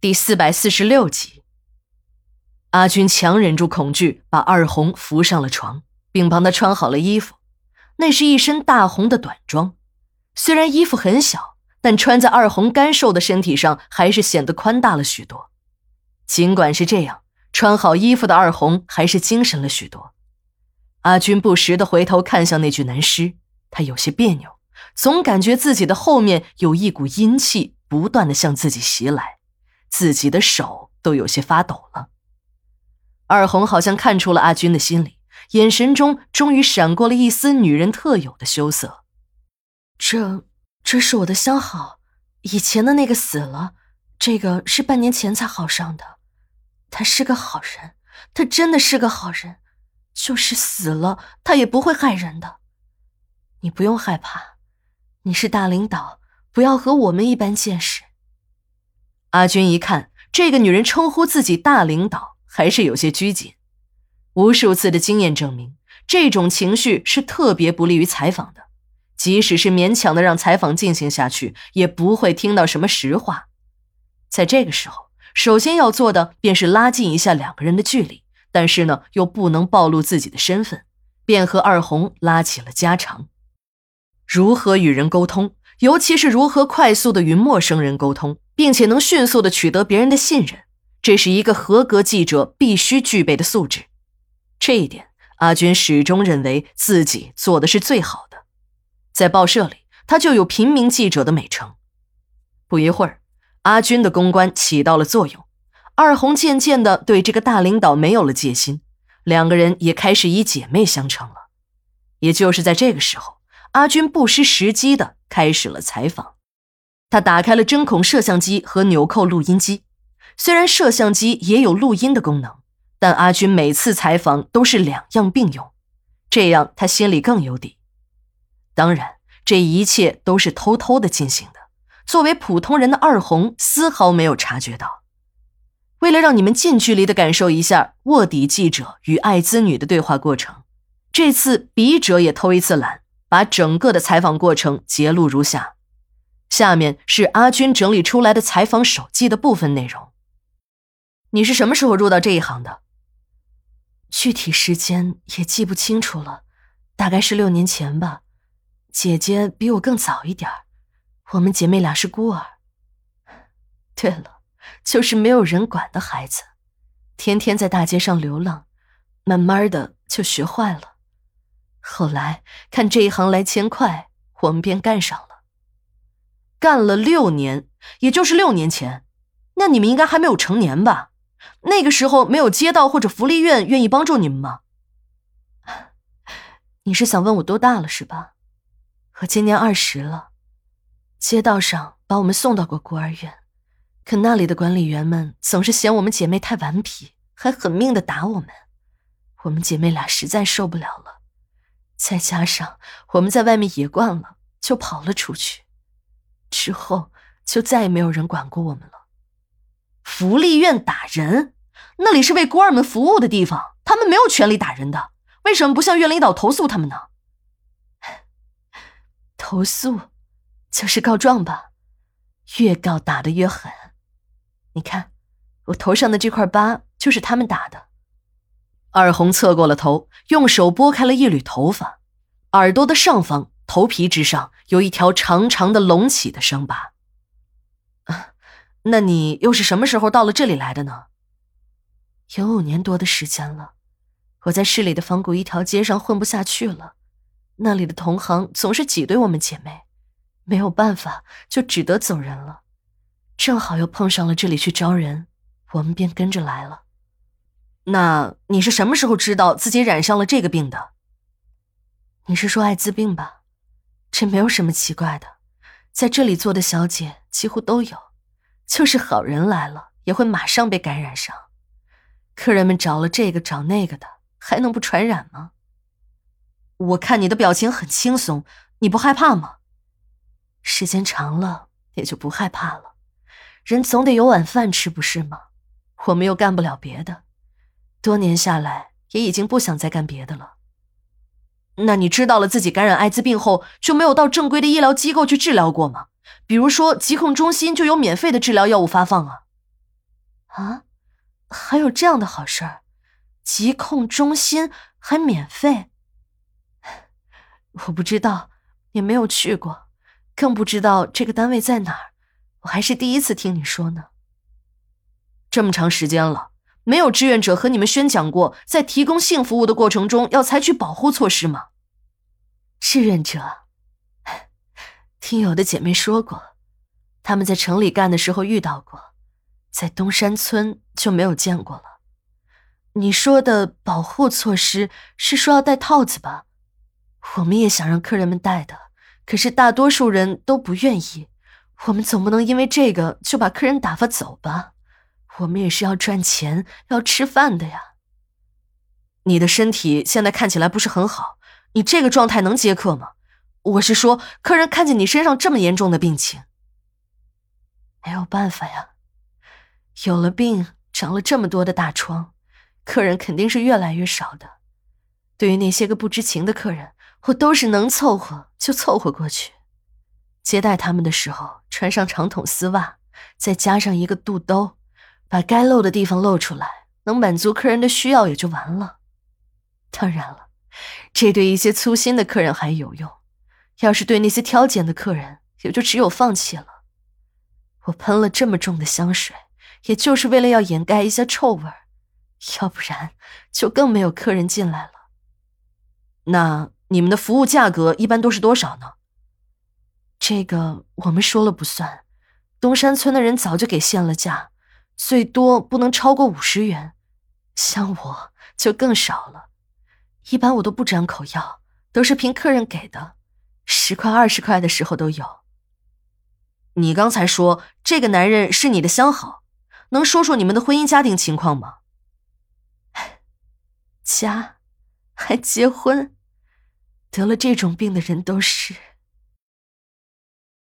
第四百四十六集，阿军强忍住恐惧，把二红扶上了床，并帮她穿好了衣服。那是一身大红的短装，虽然衣服很小，但穿在二红干瘦的身体上，还是显得宽大了许多。尽管是这样，穿好衣服的二红还是精神了许多。阿军不时的回头看向那具男尸，他有些别扭，总感觉自己的后面有一股阴气不断的向自己袭来。自己的手都有些发抖了。二红好像看出了阿军的心里，眼神中终于闪过了一丝女人特有的羞涩。这，这是我的相好，以前的那个死了，这个是半年前才好上的。他是个好人，他真的是个好人，就是死了，他也不会害人的。你不用害怕，你是大领导，不要和我们一般见识。阿军一看，这个女人称呼自己大领导，还是有些拘谨。无数次的经验证明，这种情绪是特别不利于采访的。即使是勉强的让采访进行下去，也不会听到什么实话。在这个时候，首先要做的便是拉近一下两个人的距离，但是呢，又不能暴露自己的身份，便和二红拉起了家常。如何与人沟通，尤其是如何快速的与陌生人沟通。并且能迅速的取得别人的信任，这是一个合格记者必须具备的素质。这一点，阿军始终认为自己做的是最好的。在报社里，他就有平民记者的美称。不一会儿，阿军的公关起到了作用，二红渐渐的对这个大领导没有了戒心，两个人也开始以姐妹相称了。也就是在这个时候，阿军不失时机的开始了采访。他打开了针孔摄像机和纽扣录音机，虽然摄像机也有录音的功能，但阿军每次采访都是两样并用，这样他心里更有底。当然，这一切都是偷偷的进行的，作为普通人的二红丝毫没有察觉到。为了让你们近距离的感受一下卧底记者与艾滋女的对话过程，这次笔者也偷一次懒，把整个的采访过程截录如下。下面是阿军整理出来的采访手记的部分内容。你是什么时候入到这一行的？具体时间也记不清楚了，大概是六年前吧。姐姐比我更早一点我们姐妹俩是孤儿。对了，就是没有人管的孩子，天天在大街上流浪，慢慢的就学坏了。后来看这一行来钱快，我们便干上了。干了六年，也就是六年前，那你们应该还没有成年吧？那个时候没有街道或者福利院愿意帮助你们吗？你是想问我多大了是吧？我今年二十了。街道上把我们送到过孤儿院，可那里的管理员们总是嫌我们姐妹太顽皮，还狠命的打我们。我们姐妹俩实在受不了了，再加上我们在外面野惯了，就跑了出去。之后就再也没有人管过我们了。福利院打人，那里是为孤儿们服务的地方，他们没有权利打人的。为什么不向院领导投诉他们呢？投诉就是告状吧，越告打得越狠。你看，我头上的这块疤就是他们打的。二红侧过了头，用手拨开了一缕头发，耳朵的上方。头皮之上有一条长长的隆起的伤疤。那你又是什么时候到了这里来的呢？有五年多的时间了。我在市里的仿古一条街上混不下去了，那里的同行总是挤兑我们姐妹，没有办法，就只得走人了。正好又碰上了这里去招人，我们便跟着来了。那你是什么时候知道自己染上了这个病的？你是说艾滋病吧？这没有什么奇怪的，在这里做的小姐几乎都有，就是好人来了也会马上被感染上。客人们找了这个找那个的，还能不传染吗？我看你的表情很轻松，你不害怕吗？时间长了也就不害怕了，人总得有碗饭吃，不是吗？我们又干不了别的，多年下来也已经不想再干别的了。那你知道了自己感染艾滋病后，就没有到正规的医疗机构去治疗过吗？比如说疾控中心就有免费的治疗药物发放啊。啊，还有这样的好事儿？疾控中心还免费？我不知道，也没有去过，更不知道这个单位在哪儿。我还是第一次听你说呢。这么长时间了，没有志愿者和你们宣讲过，在提供性服务的过程中要采取保护措施吗？志愿者，听有的姐妹说过，他们在城里干的时候遇到过，在东山村就没有见过了。你说的保护措施是说要戴套子吧？我们也想让客人们戴的，可是大多数人都不愿意。我们总不能因为这个就把客人打发走吧？我们也是要赚钱、要吃饭的呀。你的身体现在看起来不是很好，你这个状态能接客吗？我是说，客人看见你身上这么严重的病情，没有办法呀。有了病，长了这么多的大疮，客人肯定是越来越少的。对于那些个不知情的客人，我都是能凑合就凑合过去。接待他们的时候，穿上长筒丝袜，再加上一个肚兜，把该露的地方露出来，能满足客人的需要也就完了。当然了，这对一些粗心的客人还有用，要是对那些挑拣的客人，也就只有放弃了。我喷了这么重的香水，也就是为了要掩盖一下臭味儿，要不然就更没有客人进来了。那你们的服务价格一般都是多少呢？这个我们说了不算，东山村的人早就给限了价，最多不能超过五十元，像我就更少了。一般我都不张口要，都是凭客人给的，十块二十块的时候都有。你刚才说这个男人是你的相好，能说说你们的婚姻家庭情况吗？家，还结婚？得了这种病的人都是。